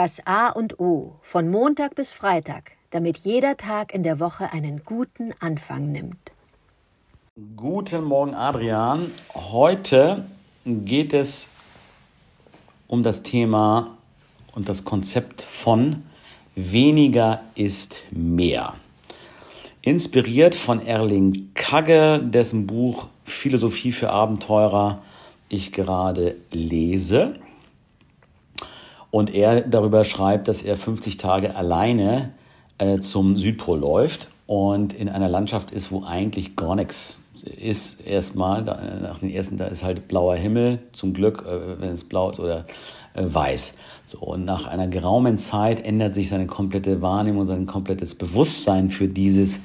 Das A und O von Montag bis Freitag, damit jeder Tag in der Woche einen guten Anfang nimmt. Guten Morgen, Adrian. Heute geht es um das Thema und das Konzept von weniger ist mehr. Inspiriert von Erling Kagge, dessen Buch Philosophie für Abenteurer ich gerade lese. Und er darüber schreibt, dass er 50 Tage alleine äh, zum Südpol läuft und in einer Landschaft ist, wo eigentlich gar nichts ist. Erstmal, nach den ersten, da ist halt blauer Himmel, zum Glück, äh, wenn es blau ist oder äh, weiß. So, und nach einer geraumen Zeit ändert sich seine komplette Wahrnehmung, sein komplettes Bewusstsein für dieses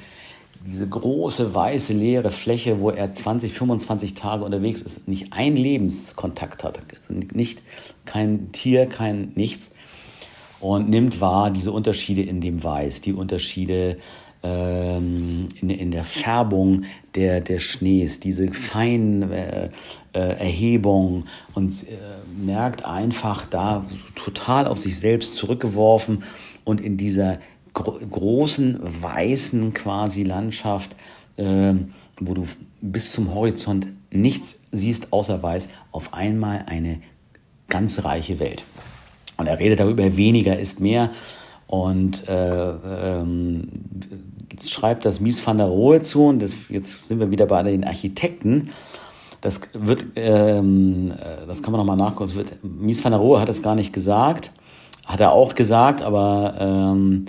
diese große weiße leere Fläche, wo er 20, 25 Tage unterwegs ist, nicht ein Lebenskontakt hat, nicht kein Tier, kein nichts und nimmt wahr diese Unterschiede in dem Weiß, die Unterschiede ähm, in, in, der Färbung der, der Schnees, diese feinen äh, äh, Erhebungen und äh, merkt einfach da total auf sich selbst zurückgeworfen und in dieser gro großen weißen quasi Landschaft, äh, wo du bis zum Horizont nichts siehst außer weiß, auf einmal eine ganz reiche Welt. Und er redet darüber, weniger ist mehr. Und äh, ähm, schreibt das Mies van der Rohe zu. Und das, jetzt sind wir wieder bei den Architekten. Das wird, ähm, äh, das kann man nochmal nachgucken. Wird, Mies van der Rohe hat es gar nicht gesagt. Hat er auch gesagt, aber ähm,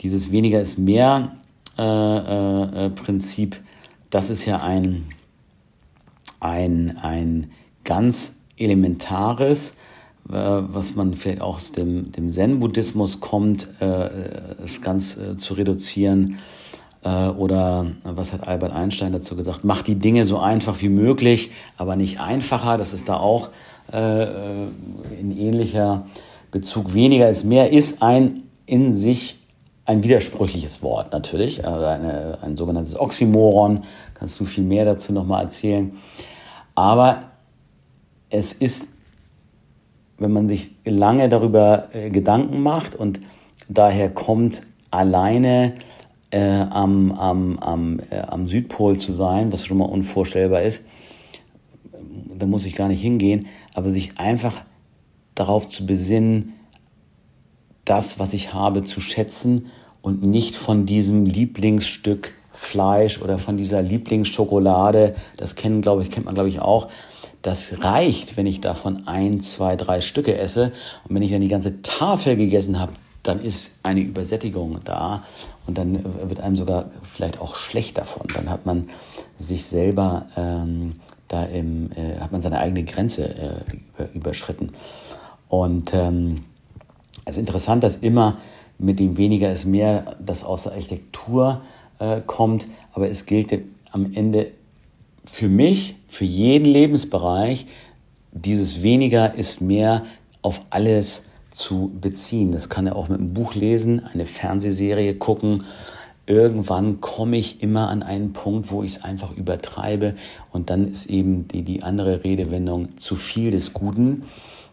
dieses weniger ist mehr äh, äh, äh, Prinzip, das ist ja ein, ein, ein ganz elementares, äh, was man vielleicht auch aus dem, dem Zen-Buddhismus kommt, äh, es ganz äh, zu reduzieren. oder was hat Albert Einstein dazu gesagt? Mach die Dinge so einfach wie möglich, aber nicht einfacher. Das ist da auch in ähnlicher Bezug. Weniger ist mehr, ist ein in sich ein widersprüchliches Wort natürlich, also eine, ein sogenanntes Oxymoron. Kannst du viel mehr dazu nochmal erzählen. Aber es ist, wenn man sich lange darüber äh, Gedanken macht und daher kommt, alleine äh, am, am, am, äh, am Südpol zu sein, was schon mal unvorstellbar ist, da muss ich gar nicht hingehen, aber sich einfach darauf zu besinnen, das, was ich habe, zu schätzen und nicht von diesem Lieblingsstück Fleisch oder von dieser Lieblingsschokolade, das kennen, glaube ich, kennt man, glaube ich, auch. Das reicht, wenn ich davon ein, zwei, drei Stücke esse. Und wenn ich dann die ganze Tafel gegessen habe, dann ist eine Übersättigung da und dann wird einem sogar vielleicht auch schlecht davon. Dann hat man sich selber ähm, da im, äh, hat man seine eigene Grenze äh, überschritten. Und ähm, es ist interessant, dass immer mit dem weniger ist mehr, das aus der Architektur äh, kommt. Aber es gilt am Ende für mich, für jeden Lebensbereich, dieses weniger ist mehr auf alles zu beziehen. Das kann er auch mit einem Buch lesen, eine Fernsehserie gucken. Irgendwann komme ich immer an einen Punkt, wo ich es einfach übertreibe und dann ist eben die, die andere Redewendung zu viel des Guten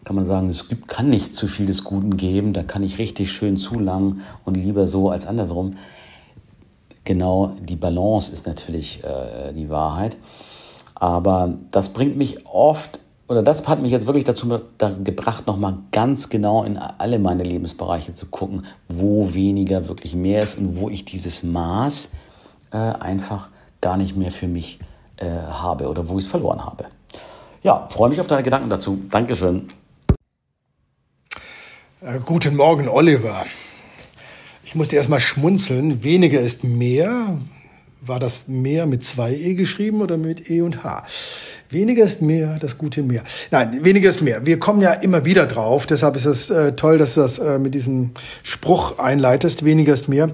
kann man sagen, es gibt, kann nicht zu viel des Guten geben, da kann ich richtig schön zu lang und lieber so als andersrum. Genau die Balance ist natürlich äh, die Wahrheit. Aber das bringt mich oft, oder das hat mich jetzt wirklich dazu gebracht, nochmal ganz genau in alle meine Lebensbereiche zu gucken, wo weniger wirklich mehr ist und wo ich dieses Maß äh, einfach gar nicht mehr für mich äh, habe oder wo ich es verloren habe. Ja, freue mich auf deine Gedanken dazu. Dankeschön. Äh, guten Morgen, Oliver. Ich musste erstmal schmunzeln. Weniger ist mehr. War das mehr mit zwei E geschrieben oder mit E und H? Weniger ist mehr, das gute Mehr. Nein, weniger ist mehr. Wir kommen ja immer wieder drauf. Deshalb ist es äh, toll, dass du das äh, mit diesem Spruch einleitest. Weniger ist mehr.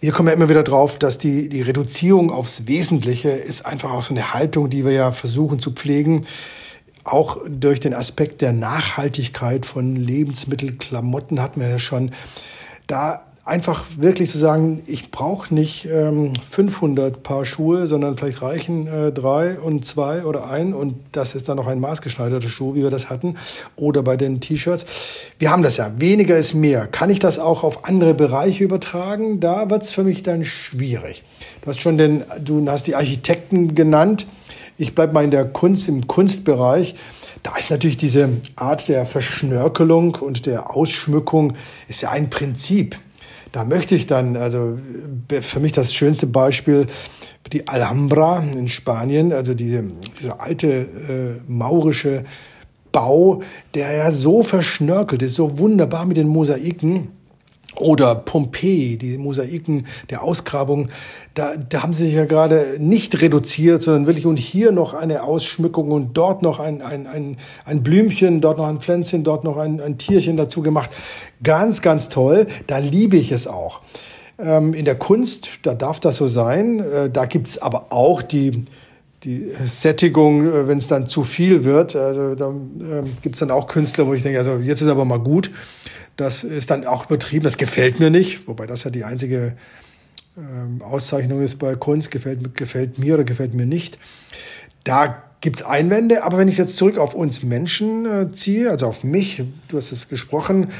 Wir kommen ja immer wieder drauf, dass die, die Reduzierung aufs Wesentliche ist einfach auch so eine Haltung, die wir ja versuchen zu pflegen auch durch den Aspekt der Nachhaltigkeit von Lebensmitteln, Klamotten hatten wir ja schon. Da einfach wirklich zu sagen, ich brauche nicht ähm, 500 Paar Schuhe, sondern vielleicht reichen äh, drei und zwei oder ein und das ist dann noch ein maßgeschneiderter Schuh, wie wir das hatten. Oder bei den T-Shirts. Wir haben das ja, weniger ist mehr. Kann ich das auch auf andere Bereiche übertragen? Da wird's für mich dann schwierig. Du hast schon den, du hast die Architekten genannt. Ich bleib mal in der Kunst, im Kunstbereich. Da ist natürlich diese Art der Verschnörkelung und der Ausschmückung ist ja ein Prinzip. Da möchte ich dann, also für mich das schönste Beispiel, die Alhambra in Spanien, also diese, diese alte äh, maurische Bau, der ja so verschnörkelt ist, so wunderbar mit den Mosaiken. Oder Pompeji, die Mosaiken der Ausgrabung, da, da haben sie sich ja gerade nicht reduziert, sondern wirklich und hier noch eine Ausschmückung und dort noch ein, ein, ein, ein Blümchen, dort noch ein Pflänzchen, dort noch ein, ein Tierchen dazu gemacht. Ganz, ganz toll. Da liebe ich es auch. Ähm, in der Kunst, da darf das so sein. Äh, da gibt's aber auch die, die Sättigung, äh, wenn es dann zu viel wird. Also da äh, gibt's dann auch Künstler, wo ich denke, also jetzt ist aber mal gut. Das ist dann auch übertrieben, das gefällt mir nicht, wobei das ja die einzige ähm, Auszeichnung ist bei Kunst, gefällt, gefällt mir oder gefällt mir nicht. Da gibt's Einwände, aber wenn ich jetzt zurück auf uns Menschen äh, ziehe, also auf mich, du hast es gesprochen,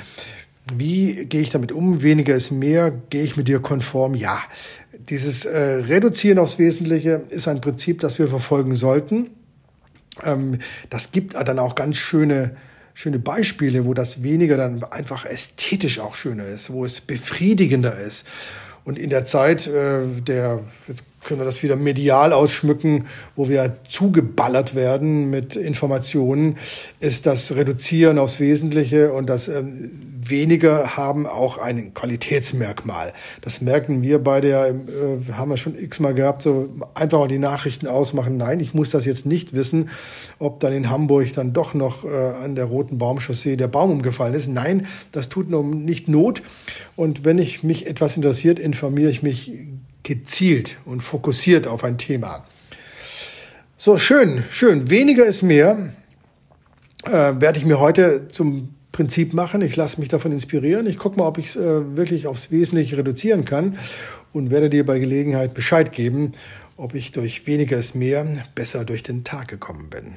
wie gehe ich damit um? Weniger ist mehr, gehe ich mit dir konform? Ja, dieses äh, Reduzieren aufs Wesentliche ist ein Prinzip, das wir verfolgen sollten. Ähm, das gibt dann auch ganz schöne schöne Beispiele, wo das weniger dann einfach ästhetisch auch schöner ist, wo es befriedigender ist. Und in der Zeit äh, der, jetzt können wir das wieder medial ausschmücken, wo wir zugeballert werden mit Informationen, ist das Reduzieren aufs Wesentliche und das ähm, weniger haben auch ein Qualitätsmerkmal. Das merken wir bei der, äh, haben wir schon x-mal gehabt, so einfach mal die Nachrichten ausmachen. Nein, ich muss das jetzt nicht wissen, ob dann in Hamburg dann doch noch äh, an der Roten Baumchaussee der Baum umgefallen ist. Nein, das tut nur nicht Not. Und wenn ich mich etwas interessiert, informiere ich mich gezielt und fokussiert auf ein Thema. So, schön, schön. Weniger ist mehr. Äh, werde ich mir heute zum Prinzip machen. Ich lasse mich davon inspirieren. Ich gucke mal, ob ich es äh, wirklich aufs Wesentliche reduzieren kann und werde dir bei Gelegenheit Bescheid geben, ob ich durch weniger ist mehr besser durch den Tag gekommen bin.